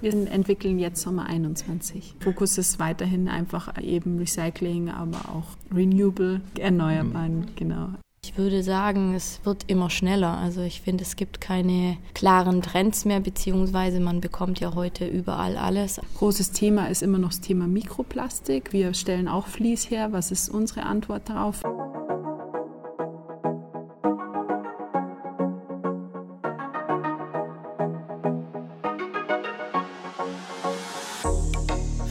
Wir entwickeln jetzt Sommer 21. Fokus ist weiterhin einfach eben Recycling, aber auch Renewable, Erneuerbaren, mhm. genau. Ich würde sagen, es wird immer schneller. Also ich finde, es gibt keine klaren Trends mehr, beziehungsweise man bekommt ja heute überall alles. Großes Thema ist immer noch das Thema Mikroplastik. Wir stellen auch Vlies her. Was ist unsere Antwort darauf?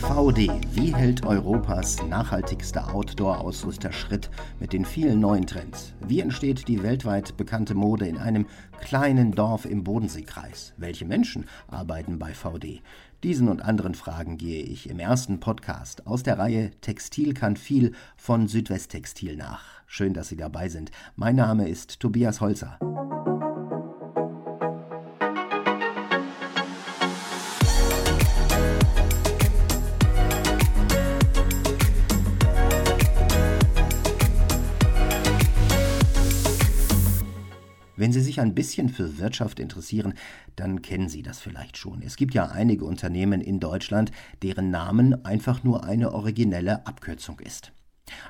VD. Wie hält Europas nachhaltigster Outdoor-Ausrüster Schritt mit den vielen neuen Trends? Wie entsteht die weltweit bekannte Mode in einem kleinen Dorf im Bodenseekreis? Welche Menschen arbeiten bei VD? Diesen und anderen Fragen gehe ich im ersten Podcast aus der Reihe Textil kann viel von Südwesttextil nach. Schön, dass Sie dabei sind. Mein Name ist Tobias Holzer. Sie sich ein bisschen für Wirtschaft interessieren, dann kennen Sie das vielleicht schon. Es gibt ja einige Unternehmen in Deutschland, deren Namen einfach nur eine originelle Abkürzung ist.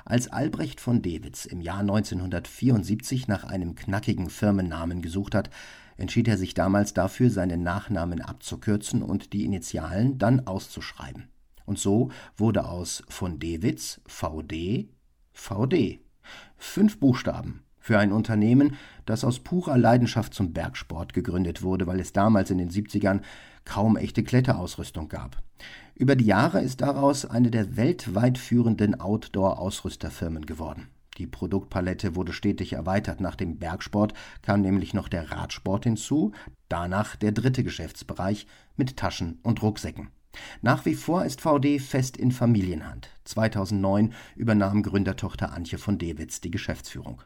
Als Albrecht von Dewitz im Jahr 1974 nach einem knackigen Firmennamen gesucht hat, entschied er sich damals dafür, seinen Nachnamen abzukürzen und die Initialen dann auszuschreiben. Und so wurde aus von Dewitz VD VD. Fünf Buchstaben, für ein Unternehmen, das aus purer Leidenschaft zum Bergsport gegründet wurde, weil es damals in den 70ern kaum echte Kletterausrüstung gab. Über die Jahre ist daraus eine der weltweit führenden Outdoor-Ausrüsterfirmen geworden. Die Produktpalette wurde stetig erweitert. Nach dem Bergsport kam nämlich noch der Radsport hinzu, danach der dritte Geschäftsbereich mit Taschen und Rucksäcken. Nach wie vor ist VD fest in Familienhand. 2009 übernahm Gründertochter Antje von Dewitz die Geschäftsführung.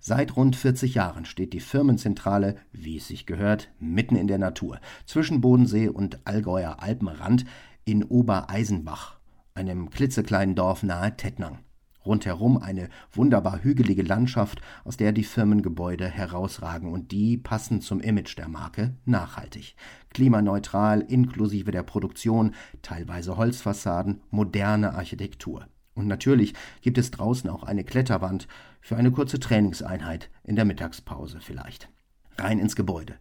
Seit rund 40 Jahren steht die Firmenzentrale, wie es sich gehört, mitten in der Natur, zwischen Bodensee und Allgäuer Alpenrand in Obereisenbach, einem klitzekleinen Dorf nahe Tettnang. Rundherum eine wunderbar hügelige Landschaft, aus der die Firmengebäude herausragen und die passen zum Image der Marke nachhaltig. Klimaneutral inklusive der Produktion, teilweise Holzfassaden, moderne Architektur. Und natürlich gibt es draußen auch eine Kletterwand für eine kurze Trainingseinheit in der Mittagspause vielleicht. Rein ins Gebäude.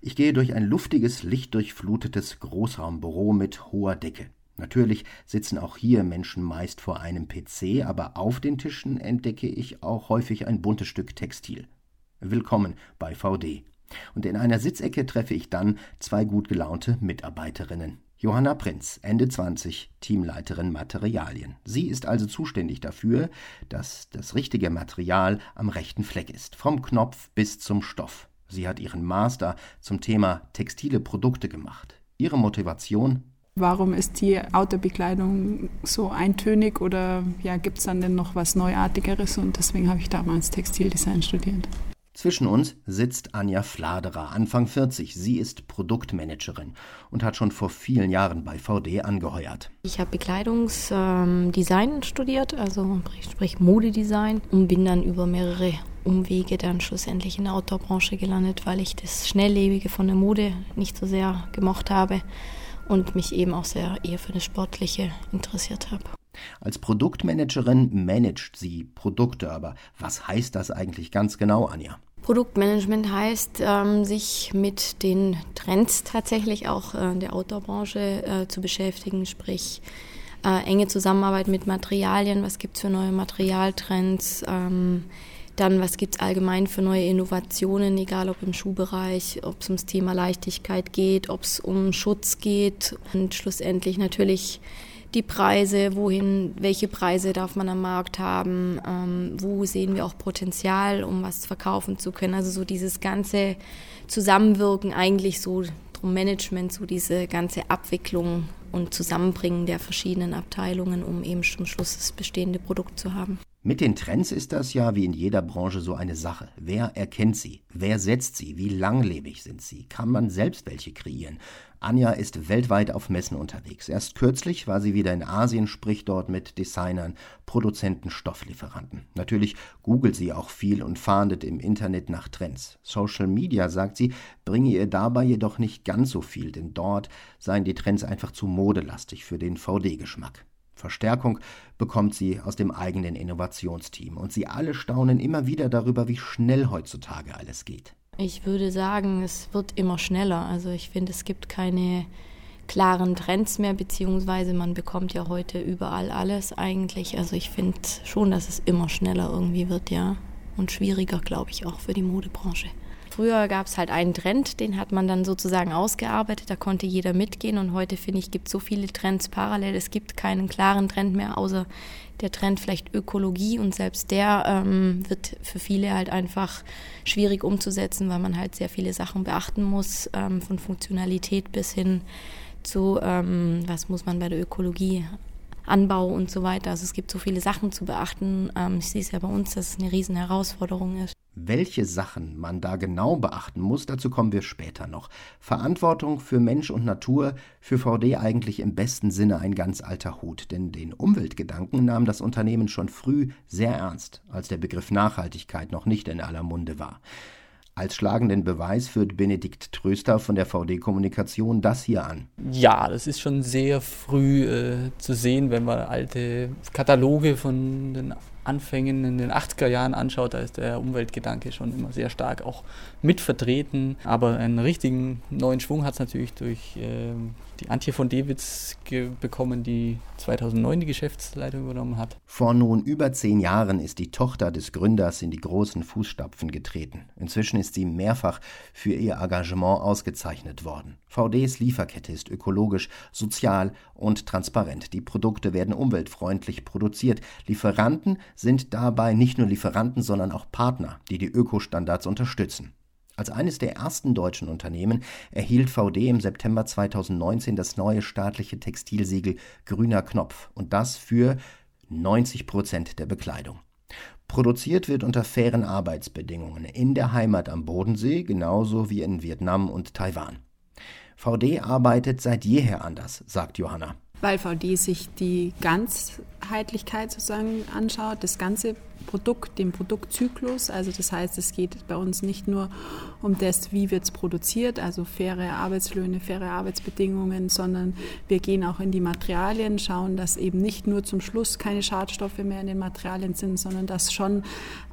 Ich gehe durch ein luftiges, lichtdurchflutetes Großraumbüro mit hoher Decke. Natürlich sitzen auch hier Menschen meist vor einem PC, aber auf den Tischen entdecke ich auch häufig ein buntes Stück Textil. Willkommen bei VD. Und in einer Sitzecke treffe ich dann zwei gut gelaunte Mitarbeiterinnen. Johanna Prinz, Ende 20, Teamleiterin Materialien. Sie ist also zuständig dafür, dass das richtige Material am rechten Fleck ist, vom Knopf bis zum Stoff. Sie hat ihren Master zum Thema textile Produkte gemacht. Ihre Motivation Warum ist die Outdoor-Bekleidung so eintönig oder ja, gibt es dann denn noch was Neuartigeres? Und deswegen habe ich damals Textildesign studiert. Zwischen uns sitzt Anja Fladerer, Anfang 40. Sie ist Produktmanagerin und hat schon vor vielen Jahren bei VD angeheuert. Ich habe Bekleidungsdesign ähm, studiert, also sprich Modedesign und bin dann über mehrere Umwege dann schlussendlich in der Outdoor-Branche gelandet, weil ich das Schnelllebige von der Mode nicht so sehr gemocht habe und mich eben auch sehr eher für das Sportliche interessiert habe. Als Produktmanagerin managt sie Produkte, aber was heißt das eigentlich ganz genau, Anja? Produktmanagement heißt, ähm, sich mit den Trends tatsächlich auch äh, der Outdoor-Branche äh, zu beschäftigen, sprich äh, enge Zusammenarbeit mit Materialien, was gibt es für neue Materialtrends, ähm, dann, was gibt es allgemein für neue Innovationen, egal ob im Schuhbereich, ob es ums Thema Leichtigkeit geht, ob es um Schutz geht. Und schlussendlich natürlich die Preise, wohin, welche Preise darf man am Markt haben, ähm, wo sehen wir auch Potenzial, um was verkaufen zu können. Also so dieses ganze Zusammenwirken eigentlich so drum Management, so diese ganze Abwicklung und Zusammenbringen der verschiedenen Abteilungen, um eben zum Schluss das bestehende Produkt zu haben. Mit den Trends ist das ja wie in jeder Branche so eine Sache. Wer erkennt sie? Wer setzt sie? Wie langlebig sind sie? Kann man selbst welche kreieren? Anja ist weltweit auf Messen unterwegs. Erst kürzlich war sie wieder in Asien, spricht dort mit Designern, Produzenten, Stofflieferanten. Natürlich googelt sie auch viel und fahndet im Internet nach Trends. Social Media, sagt sie, bringe ihr dabei jedoch nicht ganz so viel, denn dort seien die Trends einfach zu modelastig für den VD-Geschmack. Verstärkung bekommt sie aus dem eigenen Innovationsteam. Und sie alle staunen immer wieder darüber, wie schnell heutzutage alles geht. Ich würde sagen, es wird immer schneller. Also ich finde, es gibt keine klaren Trends mehr, beziehungsweise man bekommt ja heute überall alles eigentlich. Also ich finde schon, dass es immer schneller irgendwie wird, ja. Und schwieriger, glaube ich, auch für die Modebranche. Früher gab es halt einen Trend, den hat man dann sozusagen ausgearbeitet, da konnte jeder mitgehen und heute finde ich, gibt es so viele Trends parallel. Es gibt keinen klaren Trend mehr, außer der Trend vielleicht Ökologie und selbst der ähm, wird für viele halt einfach schwierig umzusetzen, weil man halt sehr viele Sachen beachten muss, ähm, von Funktionalität bis hin zu, ähm, was muss man bei der Ökologie Anbau und so weiter. Also es gibt so viele Sachen zu beachten. Ähm, ich sehe es ja bei uns, dass es eine riesen Herausforderung ist. Welche Sachen man da genau beachten muss, dazu kommen wir später noch. Verantwortung für Mensch und Natur, für VD eigentlich im besten Sinne ein ganz alter Hut, denn den Umweltgedanken nahm das Unternehmen schon früh sehr ernst, als der Begriff Nachhaltigkeit noch nicht in aller Munde war. Als schlagenden Beweis führt Benedikt Tröster von der VD Kommunikation das hier an. Ja, das ist schon sehr früh äh, zu sehen, wenn man alte Kataloge von den Anfängen in den 80er Jahren anschaut, da ist der Umweltgedanke schon immer sehr stark auch mit vertreten. Aber einen richtigen neuen Schwung hat es natürlich durch äh, die Antje von Dewitz bekommen, die 2009 die Geschäftsleitung übernommen hat. Vor nun über zehn Jahren ist die Tochter des Gründers in die großen Fußstapfen getreten. Inzwischen ist sie mehrfach für ihr Engagement ausgezeichnet worden. VDs Lieferkette ist ökologisch, sozial und transparent. Die Produkte werden umweltfreundlich produziert. Lieferanten sind dabei nicht nur Lieferanten, sondern auch Partner, die die Ökostandards unterstützen. Als eines der ersten deutschen Unternehmen erhielt VD im September 2019 das neue staatliche Textilsiegel Grüner Knopf und das für 90 Prozent der Bekleidung. Produziert wird unter fairen Arbeitsbedingungen in der Heimat am Bodensee genauso wie in Vietnam und Taiwan. VD arbeitet seit jeher anders, sagt Johanna. Weil VD sich die Ganzheitlichkeit sozusagen anschaut, das ganze Produkt, den Produktzyklus. Also das heißt, es geht bei uns nicht nur um das, wie wird es produziert, also faire Arbeitslöhne, faire Arbeitsbedingungen, sondern wir gehen auch in die Materialien, schauen, dass eben nicht nur zum Schluss keine Schadstoffe mehr in den Materialien sind, sondern dass schon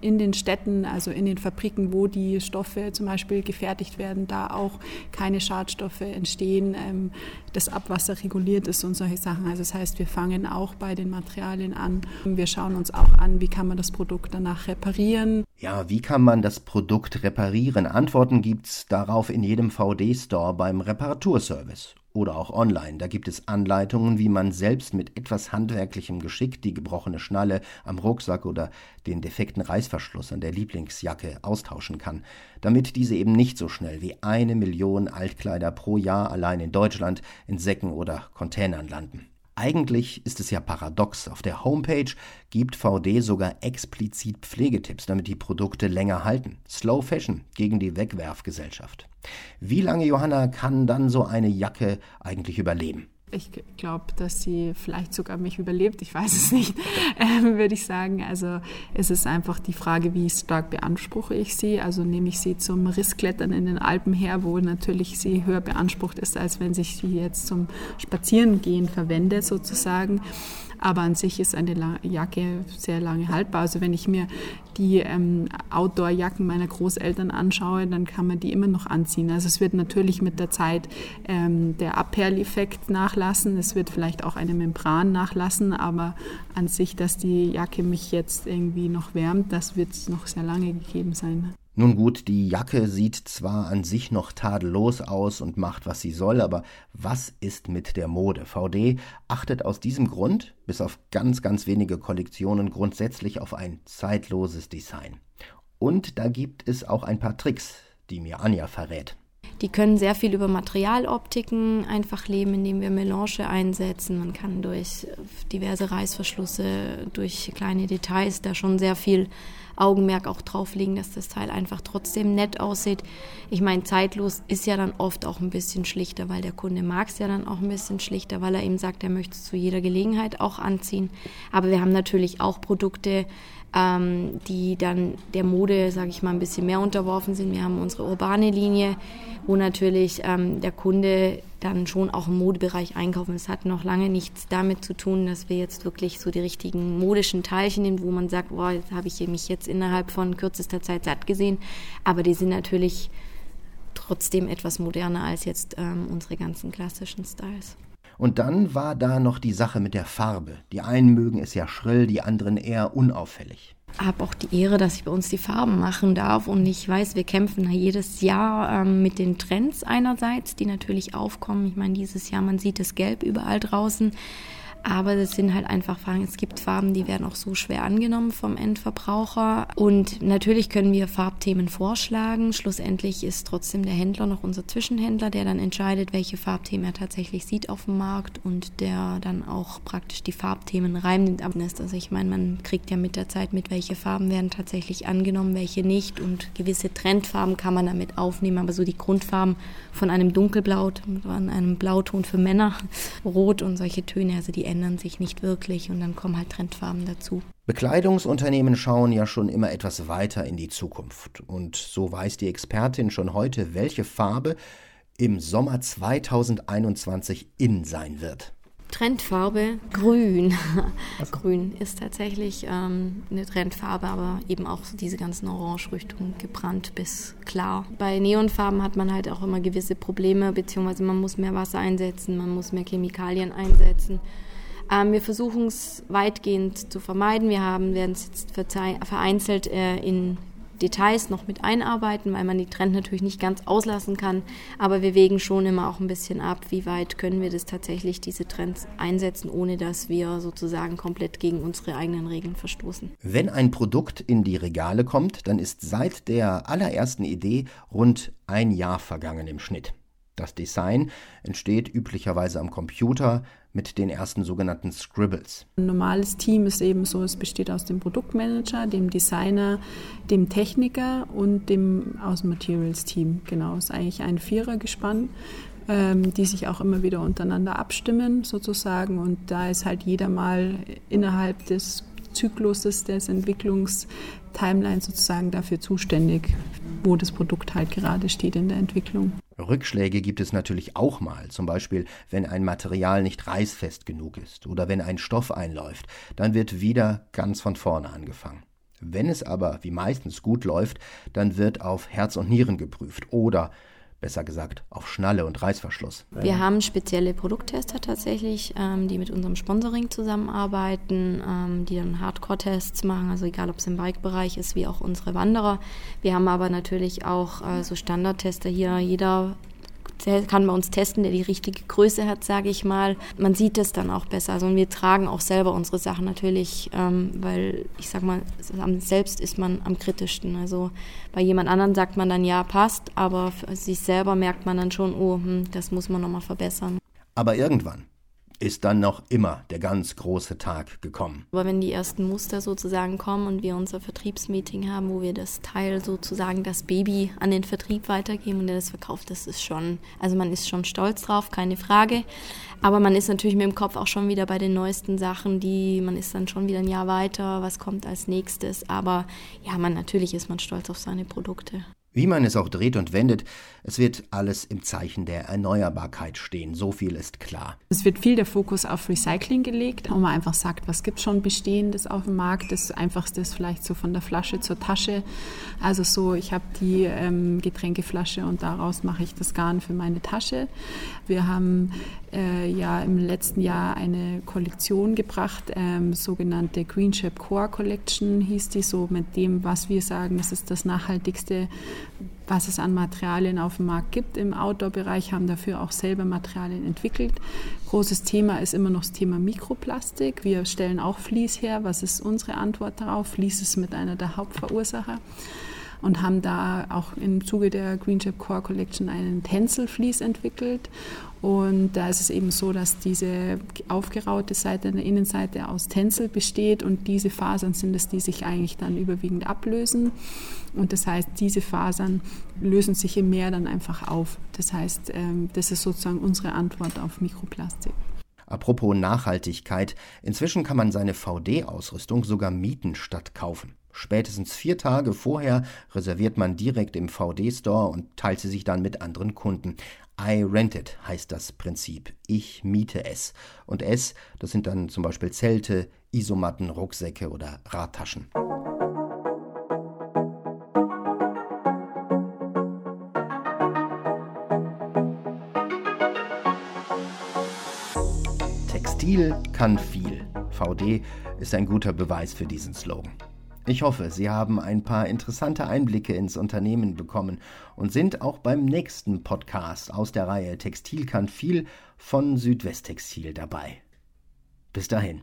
in den Städten, also in den Fabriken, wo die Stoffe zum Beispiel gefertigt werden, da auch keine Schadstoffe entstehen, ähm, das Abwasser reguliert ist und solche Sachen. Also das heißt, wir fangen auch bei den Materialien an. Wir schauen uns auch an, wie kann man das Produkt danach reparieren. Ja, wie kann man das Produkt reparieren? Antworten gibt's darauf in jedem VD-Store beim Reparaturservice oder auch online. Da gibt es Anleitungen, wie man selbst mit etwas handwerklichem Geschick die gebrochene Schnalle am Rucksack oder den defekten Reißverschluss an der Lieblingsjacke austauschen kann, damit diese eben nicht so schnell wie eine Million Altkleider pro Jahr allein in Deutschland in Säcken oder Containern landen. Eigentlich ist es ja paradox. Auf der Homepage gibt VD sogar explizit Pflegetipps, damit die Produkte länger halten. Slow Fashion gegen die Wegwerfgesellschaft. Wie lange, Johanna, kann dann so eine Jacke eigentlich überleben? Ich glaube, dass sie vielleicht sogar mich überlebt, ich weiß es nicht, ähm, würde ich sagen. Also es ist einfach die Frage, wie stark beanspruche ich sie. Also nehme ich sie zum Rissklettern in den Alpen her, wo natürlich sie höher beansprucht ist, als wenn ich sie jetzt zum Spazierengehen verwende sozusagen. Aber an sich ist eine Jacke sehr lange haltbar. Also wenn ich mir die ähm, Outdoor-Jacken meiner Großeltern anschaue, dann kann man die immer noch anziehen. Also es wird natürlich mit der Zeit ähm, der Abperleffekt nachlassen. Es wird vielleicht auch eine Membran nachlassen, aber an sich, dass die Jacke mich jetzt irgendwie noch wärmt, das wird noch sehr lange gegeben sein. Nun gut, die Jacke sieht zwar an sich noch tadellos aus und macht, was sie soll, aber was ist mit der Mode? VD achtet aus diesem Grund, bis auf ganz, ganz wenige Kollektionen, grundsätzlich auf ein zeitloses Design. Und da gibt es auch ein paar Tricks, die mir Anja verrät. Die können sehr viel über Materialoptiken einfach leben, indem wir Melange einsetzen. Man kann durch diverse Reißverschlüsse, durch kleine Details da schon sehr viel Augenmerk auch drauf legen, dass das Teil einfach trotzdem nett aussieht. Ich meine, zeitlos ist ja dann oft auch ein bisschen schlichter, weil der Kunde mag es ja dann auch ein bisschen schlichter, weil er eben sagt, er möchte es zu jeder Gelegenheit auch anziehen. Aber wir haben natürlich auch Produkte, ähm, die dann der Mode, sage ich mal, ein bisschen mehr unterworfen sind. Wir haben unsere urbane Linie, wo natürlich ähm, der Kunde dann schon auch im Modebereich einkaufen. Es hat noch lange nichts damit zu tun, dass wir jetzt wirklich so die richtigen modischen Teilchen nehmen, wo man sagt, boah, jetzt habe ich mich jetzt innerhalb von kürzester Zeit satt gesehen. Aber die sind natürlich trotzdem etwas moderner als jetzt ähm, unsere ganzen klassischen Styles. Und dann war da noch die Sache mit der Farbe. Die einen mögen es ja schrill, die anderen eher unauffällig. Habe auch die Ehre, dass ich bei uns die Farben machen darf und ich weiß, wir kämpfen jedes Jahr ähm, mit den Trends einerseits, die natürlich aufkommen. Ich meine, dieses Jahr, man sieht das Gelb überall draußen. Aber das sind halt einfach Farben. Es gibt Farben, die werden auch so schwer angenommen vom Endverbraucher. Und natürlich können wir Farbthemen vorschlagen. Schlussendlich ist trotzdem der Händler noch unser Zwischenhändler, der dann entscheidet, welche Farbthemen er tatsächlich sieht auf dem Markt und der dann auch praktisch die Farbthemen reinnimmt. Also ich meine, man kriegt ja mit der Zeit mit, welche Farben werden tatsächlich angenommen, welche nicht. Und gewisse Trendfarben kann man damit aufnehmen. Aber so die Grundfarben von einem Dunkelblau, von einem Blauton für Männer, Rot und solche Töne, also die ändern sich nicht wirklich und dann kommen halt Trendfarben dazu. Bekleidungsunternehmen schauen ja schon immer etwas weiter in die Zukunft. Und so weiß die Expertin schon heute, welche Farbe im Sommer 2021 in sein wird. Trendfarbe grün. grün ist tatsächlich ähm, eine Trendfarbe, aber eben auch diese ganzen Orange-Richtungen gebrannt bis klar. Bei Neonfarben hat man halt auch immer gewisse Probleme, beziehungsweise man muss mehr Wasser einsetzen, man muss mehr Chemikalien einsetzen. Ähm, wir versuchen es weitgehend zu vermeiden. Wir haben, werden es jetzt vereinzelt äh, in Details noch mit einarbeiten, weil man die Trend natürlich nicht ganz auslassen kann. Aber wir wägen schon immer auch ein bisschen ab, wie weit können wir das tatsächlich, diese Trends einsetzen, ohne dass wir sozusagen komplett gegen unsere eigenen Regeln verstoßen. Wenn ein Produkt in die Regale kommt, dann ist seit der allerersten Idee rund ein Jahr vergangen im Schnitt. Das Design entsteht üblicherweise am Computer mit den ersten sogenannten Scribbles. Ein normales Team ist eben so, es besteht aus dem Produktmanager, dem Designer, dem Techniker und dem Außenmaterials-Team. Genau, es ist eigentlich ein Vierergespann, ähm, die sich auch immer wieder untereinander abstimmen sozusagen. Und da ist halt jeder mal innerhalb des Zykluses des Entwicklungstimelines sozusagen dafür zuständig, wo das Produkt halt gerade steht in der Entwicklung. Rückschläge gibt es natürlich auch mal, zum Beispiel wenn ein Material nicht reißfest genug ist oder wenn ein Stoff einläuft, dann wird wieder ganz von vorne angefangen. Wenn es aber wie meistens gut läuft, dann wird auf Herz und Nieren geprüft oder besser gesagt auf Schnalle und Reißverschluss. Wir haben spezielle Produkttester tatsächlich, ähm, die mit unserem Sponsoring zusammenarbeiten, ähm, die dann Hardcore-Tests machen, also egal ob es im Bike-Bereich ist, wie auch unsere Wanderer. Wir haben aber natürlich auch äh, so Standardtester hier. Jeder kann bei uns testen, der die richtige Größe hat, sage ich mal. Man sieht es dann auch besser. Also wir tragen auch selber unsere Sachen natürlich, ähm, weil ich sage mal, selbst ist man am kritischsten. Also bei jemand anderen sagt man dann ja, passt, aber für sich selber merkt man dann schon, oh, hm, das muss man nochmal verbessern. Aber irgendwann ist dann noch immer der ganz große Tag gekommen. Aber wenn die ersten Muster sozusagen kommen und wir unser Vertriebsmeeting haben, wo wir das Teil sozusagen das Baby an den Vertrieb weitergeben und der das verkauft, das ist schon, also man ist schon stolz drauf, keine Frage. Aber man ist natürlich mit dem Kopf auch schon wieder bei den neuesten Sachen, die, man ist dann schon wieder ein Jahr weiter, was kommt als nächstes. Aber ja, man, natürlich ist man stolz auf seine Produkte. Wie man es auch dreht und wendet, es wird alles im Zeichen der Erneuerbarkeit stehen, so viel ist klar. Es wird viel der Fokus auf Recycling gelegt, wo man einfach sagt, was gibt schon Bestehendes auf dem Markt. Das Einfachste ist vielleicht so von der Flasche zur Tasche. Also so, ich habe die ähm, Getränkeflasche und daraus mache ich das Garn für meine Tasche. Wir haben äh, ja im letzten Jahr eine Kollektion gebracht, ähm, sogenannte Green Ship Core Collection hieß die, so mit dem, was wir sagen, das ist das nachhaltigste, was es an Materialien auf dem Markt gibt. Im Outdoor-Bereich haben dafür auch selber Materialien entwickelt. Großes Thema ist immer noch das Thema Mikroplastik. Wir stellen auch Vlies her. Was ist unsere Antwort darauf? Vlies ist mit einer der Hauptverursacher. Und haben da auch im Zuge der Green Chip Core Collection einen Tencel-Vlies entwickelt. Und da ist es eben so, dass diese aufgeraute Seite an der Innenseite aus Tencel besteht und diese Fasern sind es, die sich eigentlich dann überwiegend ablösen. Und das heißt, diese Fasern lösen sich im Meer dann einfach auf. Das heißt, ähm, das ist sozusagen unsere Antwort auf Mikroplastik. Apropos Nachhaltigkeit, inzwischen kann man seine VD-Ausrüstung sogar mieten statt kaufen. Spätestens vier Tage vorher reserviert man direkt im VD-Store und teilt sie sich dann mit anderen Kunden. I rent it heißt das Prinzip. Ich miete es. Und es, das sind dann zum Beispiel Zelte, Isomatten, Rucksäcke oder Radtaschen. Textil kann viel. VD ist ein guter Beweis für diesen Slogan. Ich hoffe, Sie haben ein paar interessante Einblicke ins Unternehmen bekommen und sind auch beim nächsten Podcast aus der Reihe Textil kann viel von Südwesttextil dabei. Bis dahin.